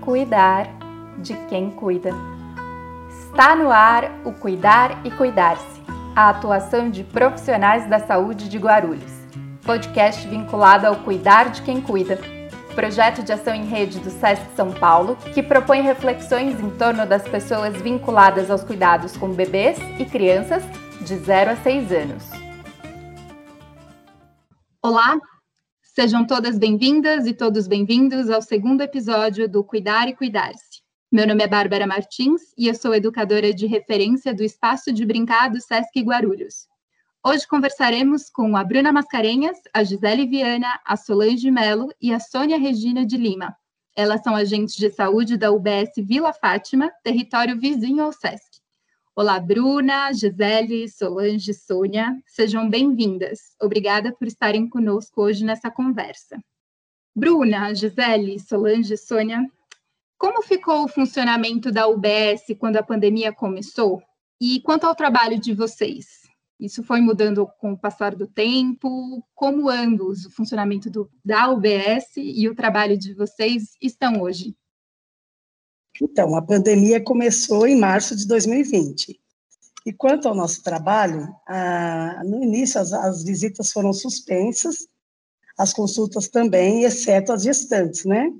cuidar de quem cuida. Está no ar o Cuidar e Cuidar-se, a atuação de profissionais da saúde de Guarulhos. Podcast vinculado ao Cuidar de quem cuida. Projeto de ação em rede do SESC São Paulo, que propõe reflexões em torno das pessoas vinculadas aos cuidados com bebês e crianças de 0 a 6 anos. Olá, Sejam todas bem-vindas e todos bem-vindos ao segundo episódio do Cuidar e Cuidar-se. Meu nome é Bárbara Martins e eu sou educadora de referência do Espaço de Brincar Sesc Guarulhos. Hoje conversaremos com a Bruna Mascarenhas, a Gisele Viana, a Solange Melo e a Sônia Regina de Lima. Elas são agentes de saúde da UBS Vila Fátima, território vizinho ao Sesc. Olá, Bruna, Gisele, Solange, Sônia, sejam bem-vindas. Obrigada por estarem conosco hoje nessa conversa. Bruna, Gisele, Solange, Sônia, como ficou o funcionamento da UBS quando a pandemia começou? E quanto ao trabalho de vocês? Isso foi mudando com o passar do tempo? Como ambos, o funcionamento do, da UBS e o trabalho de vocês estão hoje? Então, a pandemia começou em março de 2020. E quanto ao nosso trabalho, ah, no início as, as, visitas foram suspensas, as consultas também, exceto as gestantes, né?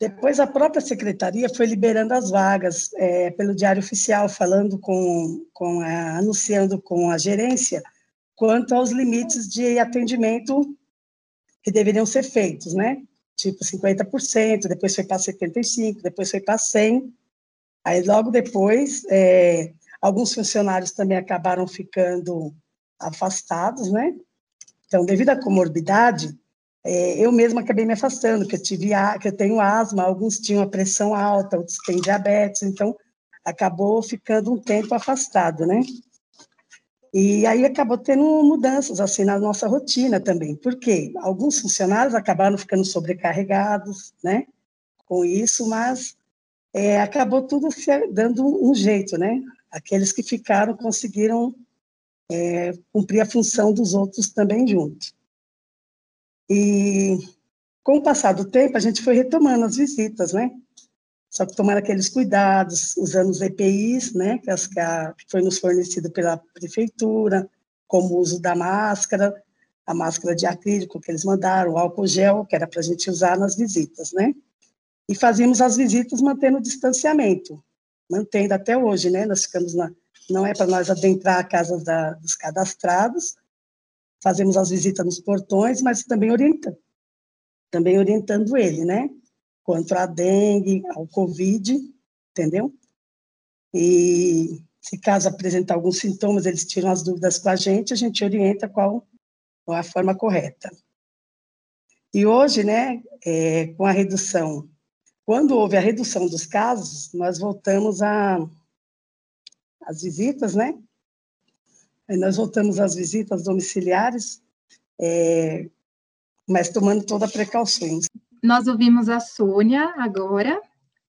Depois a própria secretaria foi liberando as vagas é, pelo Diário Oficial, falando com, com a, anunciando com a gerência quanto aos limites de atendimento que deveriam ser feitos, né? Tipo 50%, depois foi para 75%, depois foi para 100%. Aí, logo depois, é, alguns funcionários também acabaram ficando afastados, né? Então, devido à comorbidade, é, eu mesma acabei me afastando, que eu tive que eu tenho asma, alguns tinham a pressão alta, outros têm diabetes, então acabou ficando um tempo afastado, né? E aí acabou tendo mudanças assim na nossa rotina também, porque alguns funcionários acabaram ficando sobrecarregados, né, com isso, mas é, acabou tudo dando um jeito, né? Aqueles que ficaram conseguiram é, cumprir a função dos outros também junto. E com o passar do tempo, a gente foi retomando as visitas, né? Só que tomando aqueles cuidados, usando os EPIs, né, que, as, que, a, que foi nos fornecido pela prefeitura, como o uso da máscara, a máscara de acrílico que eles mandaram, o álcool gel, que era para a gente usar nas visitas, né? E fazíamos as visitas mantendo o distanciamento, mantendo até hoje, né? Nós ficamos na, não é para nós adentrar a casa da, dos cadastrados, fazemos as visitas nos portões, mas também orientando, também orientando ele, né? Contra a dengue, ao Covid, entendeu? E se caso apresentar alguns sintomas, eles tiram as dúvidas com a gente, a gente orienta qual, qual a forma correta. E hoje, né, é, com a redução, quando houve a redução dos casos, nós voltamos as visitas, né? Nós voltamos às visitas domiciliares, é, mas tomando toda a precauções. Nós ouvimos a Sônia agora.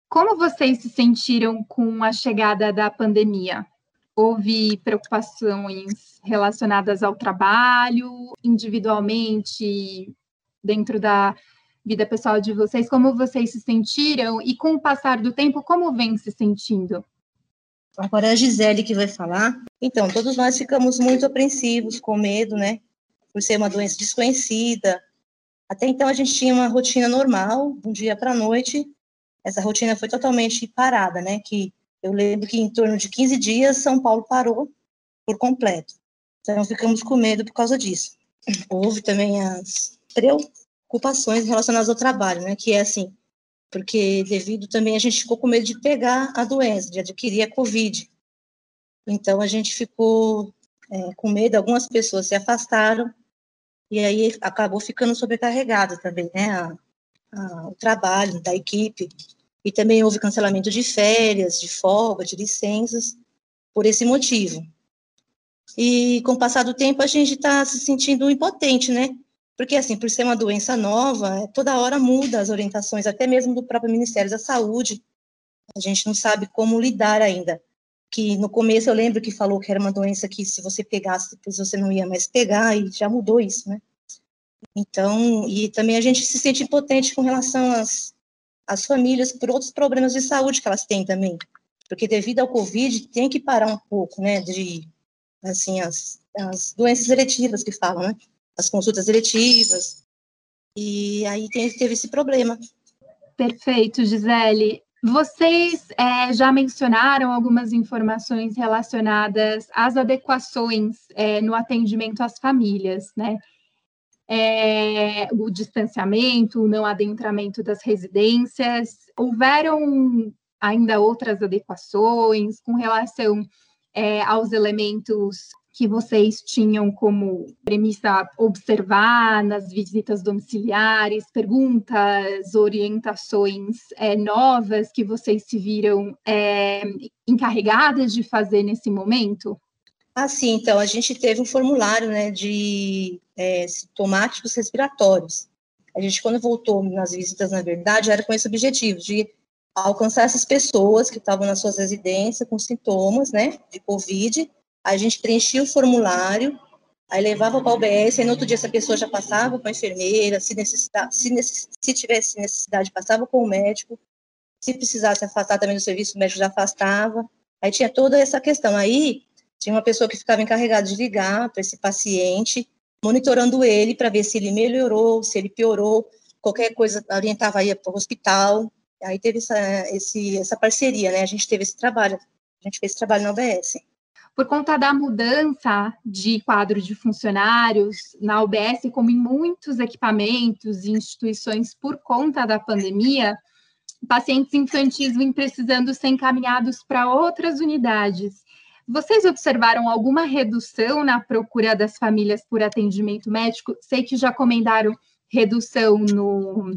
Como vocês se sentiram com a chegada da pandemia? Houve preocupações relacionadas ao trabalho, individualmente, dentro da vida pessoal de vocês? Como vocês se sentiram e, com o passar do tempo, como vem se sentindo? Agora é a Gisele que vai falar. Então, todos nós ficamos muito apreensivos, com medo, né? Por ser uma doença desconhecida, até então a gente tinha uma rotina normal, um dia para a noite. Essa rotina foi totalmente parada, né? Que eu lembro que em torno de 15 dias São Paulo parou por completo. Então ficamos com medo por causa disso. Houve também as preocupações relacionadas ao trabalho, né? Que é assim, porque devido também a gente ficou com medo de pegar a doença, de adquirir a Covid. Então a gente ficou é, com medo, algumas pessoas se afastaram, e aí acabou ficando sobrecarregado também, né, a, a, o trabalho da equipe, e também houve cancelamento de férias, de folga, de licenças, por esse motivo. E com o passar do tempo a gente está se sentindo impotente, né, porque assim, por ser uma doença nova, toda hora muda as orientações, até mesmo do próprio Ministério da Saúde, a gente não sabe como lidar ainda que no começo eu lembro que falou que era uma doença que se você pegasse, depois você não ia mais pegar, e já mudou isso, né? Então, e também a gente se sente impotente com relação às, as famílias por outros problemas de saúde que elas têm também. Porque devido ao Covid, tem que parar um pouco, né, de, assim, as, as doenças eletivas que falam, né, as consultas eletivas, e aí tem, teve esse problema. Perfeito, Gisele. Vocês é, já mencionaram algumas informações relacionadas às adequações é, no atendimento às famílias, né? É, o distanciamento, o não adentramento das residências. Houveram ainda outras adequações com relação é, aos elementos que vocês tinham como premissa observar nas visitas domiciliares, perguntas, orientações é, novas que vocês se viram é, encarregadas de fazer nesse momento? Ah, sim, então, a gente teve um formulário né, de é, sintomáticos respiratórios. A gente, quando voltou nas visitas, na verdade, era com esse objetivo, de alcançar essas pessoas que estavam nas suas residências com sintomas, né, de Covid, a gente preenchia o formulário, aí levava para a UBS, aí no outro dia essa pessoa já passava com a enfermeira, se, necessita, se, necess, se tivesse necessidade, passava com o médico, se precisasse afastar também do serviço, o médico já afastava, aí tinha toda essa questão. Aí tinha uma pessoa que ficava encarregada de ligar para esse paciente, monitorando ele para ver se ele melhorou, se ele piorou, qualquer coisa orientava aí para o hospital. Aí teve essa, esse, essa parceria, né? A gente teve esse trabalho, a gente fez esse trabalho na UBS por conta da mudança de quadro de funcionários na UBS, como em muitos equipamentos e instituições por conta da pandemia, pacientes infantis vêm precisando ser encaminhados para outras unidades. Vocês observaram alguma redução na procura das famílias por atendimento médico? Sei que já comentaram redução no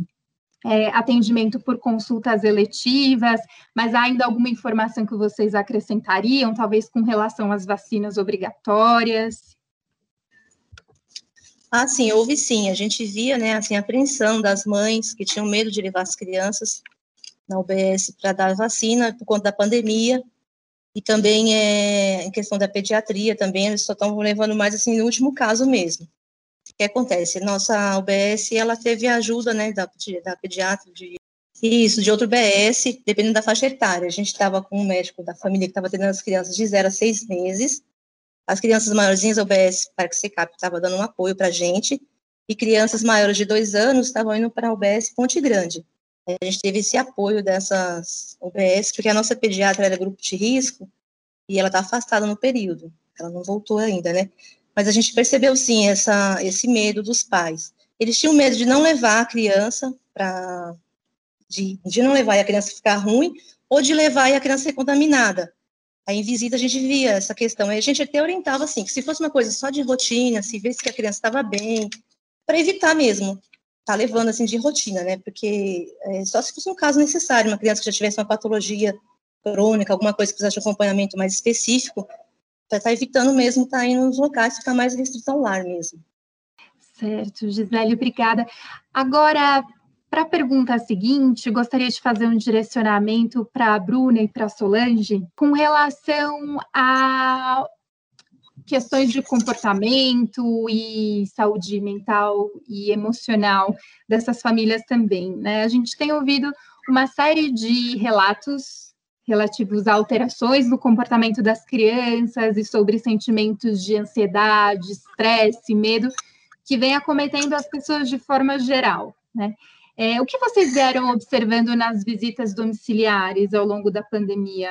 é, atendimento por consultas eletivas, mas há ainda alguma informação que vocês acrescentariam, talvez com relação às vacinas obrigatórias? Ah, sim, houve sim. A gente via, né, assim, a apreensão das mães que tinham medo de levar as crianças na UBS para dar vacina por conta da pandemia. E também é, em questão da pediatria também, eles só estão levando mais assim no último caso mesmo. O que acontece? Nossa UBS, ela teve ajuda, né, da, da pediatra, de isso, de outro BS, dependendo da faixa etária. A gente estava com um médico da família que estava atendendo as crianças de 0 a 6 meses. As crianças maiorzinhas, a UBS Parque Secap estava dando um apoio para a gente. E crianças maiores de dois anos estavam indo para a UBS Ponte Grande. A gente teve esse apoio dessas UBS, porque a nossa pediatra era grupo de risco e ela está afastada no período. Ela não voltou ainda, né? Mas a gente percebeu sim essa, esse medo dos pais. Eles tinham medo de não levar a criança para de, de não levar e a criança ficar ruim, ou de levar e a criança ser contaminada. Aí em visita a gente via essa questão. Aí a gente até orientava assim, que se fosse uma coisa só de rotina, se visse que a criança estava bem, para evitar mesmo tá levando assim de rotina, né? Porque é, só se fosse um caso necessário, uma criança que já tivesse uma patologia crônica, alguma coisa que precisasse de acompanhamento mais específico, para estar tá evitando mesmo estar tá indo nos locais, ficar mais restrito ao lar mesmo. Certo, Gisele, obrigada. Agora, para a pergunta seguinte, gostaria de fazer um direcionamento para a Bruna e para a Solange com relação a questões de comportamento e saúde mental e emocional dessas famílias também. Né? A gente tem ouvido uma série de relatos relativos a alterações no comportamento das crianças e sobre sentimentos de ansiedade, estresse, medo, que vem acometendo as pessoas de forma geral, né? É, o que vocês vieram observando nas visitas domiciliares ao longo da pandemia?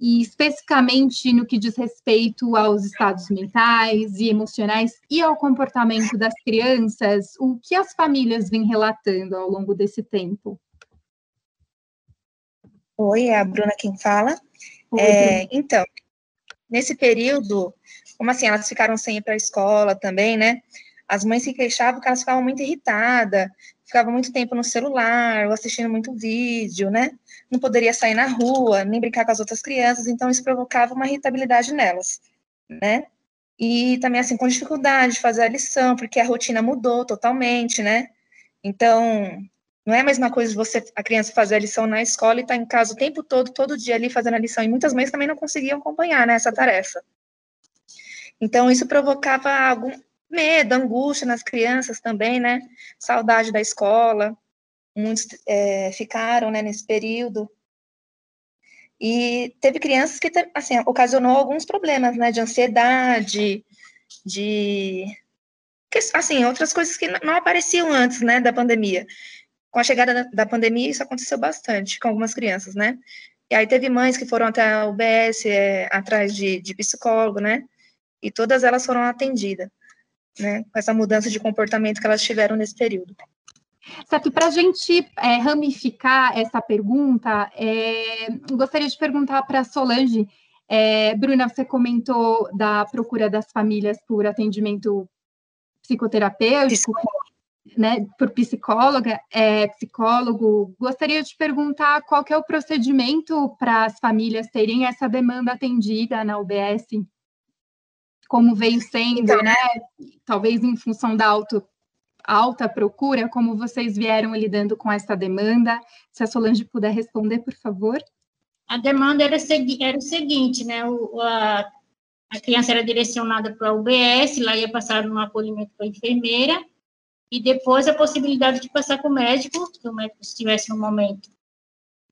E especificamente no que diz respeito aos estados mentais e emocionais e ao comportamento das crianças, o que as famílias vêm relatando ao longo desse tempo? Oi, é a Bruna quem fala. Oi, é, então, nesse período, como assim, elas ficaram sem ir para a escola também, né? As mães se queixavam que elas ficavam muito irritadas, ficavam muito tempo no celular, ou assistindo muito vídeo, né? Não poderia sair na rua, nem brincar com as outras crianças, então isso provocava uma irritabilidade nelas, né? E também, assim, com dificuldade de fazer a lição, porque a rotina mudou totalmente, né? Então, não é a mesma coisa você, a criança fazer a lição na escola e estar tá em casa o tempo todo, todo dia ali fazendo a lição. E muitas mães também não conseguiam acompanhar né, essa tarefa. Então, isso provocava algum medo, angústia nas crianças também, né? Saudade da escola. muitos é, ficaram né, nesse período. E teve crianças que, assim, ocasionou alguns problemas, né, de ansiedade, de, assim, outras coisas que não apareciam antes, né, da pandemia. Com a chegada da, da pandemia, isso aconteceu bastante com algumas crianças, né. E aí teve mães que foram até a UBS, é, atrás de, de psicólogo, né, e todas elas foram atendidas, né, com essa mudança de comportamento que elas tiveram nesse período. Certo, para a gente é, ramificar essa pergunta, é, gostaria de perguntar para a Solange. É, Bruna, você comentou da procura das famílias por atendimento psicoterapêutico, né, por psicóloga, é, psicólogo. Gostaria de perguntar qual é o procedimento para as famílias terem essa demanda atendida na UBS? Como veio sendo, então, né? Talvez em função da auto alta procura, como vocês vieram lidando com essa demanda? Se a Solange puder responder, por favor. A demanda era, era o seguinte, né? O, a, a criança era direcionada para a UBS, lá ia passar no acolhimento com a enfermeira, e depois a possibilidade de passar com o médico, que o médico estivesse no momento.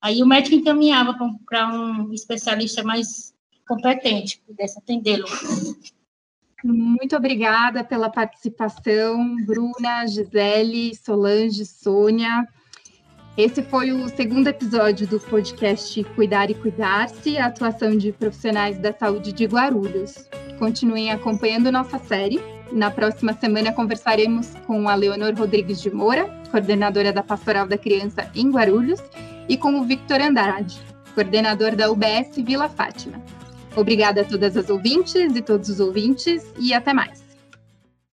Aí o médico encaminhava para um especialista mais competente, que pudesse atendê-lo. Muito obrigada pela participação, Bruna, Gisele, Solange, Sônia. Esse foi o segundo episódio do podcast Cuidar e Cuidar-se, a atuação de profissionais da saúde de Guarulhos. Continuem acompanhando nossa série. Na próxima semana conversaremos com a Leonor Rodrigues de Moura, coordenadora da Pastoral da Criança em Guarulhos, e com o Victor Andrade, coordenador da UBS Vila Fátima. Obrigada a todas as ouvintes e todos os ouvintes e até mais.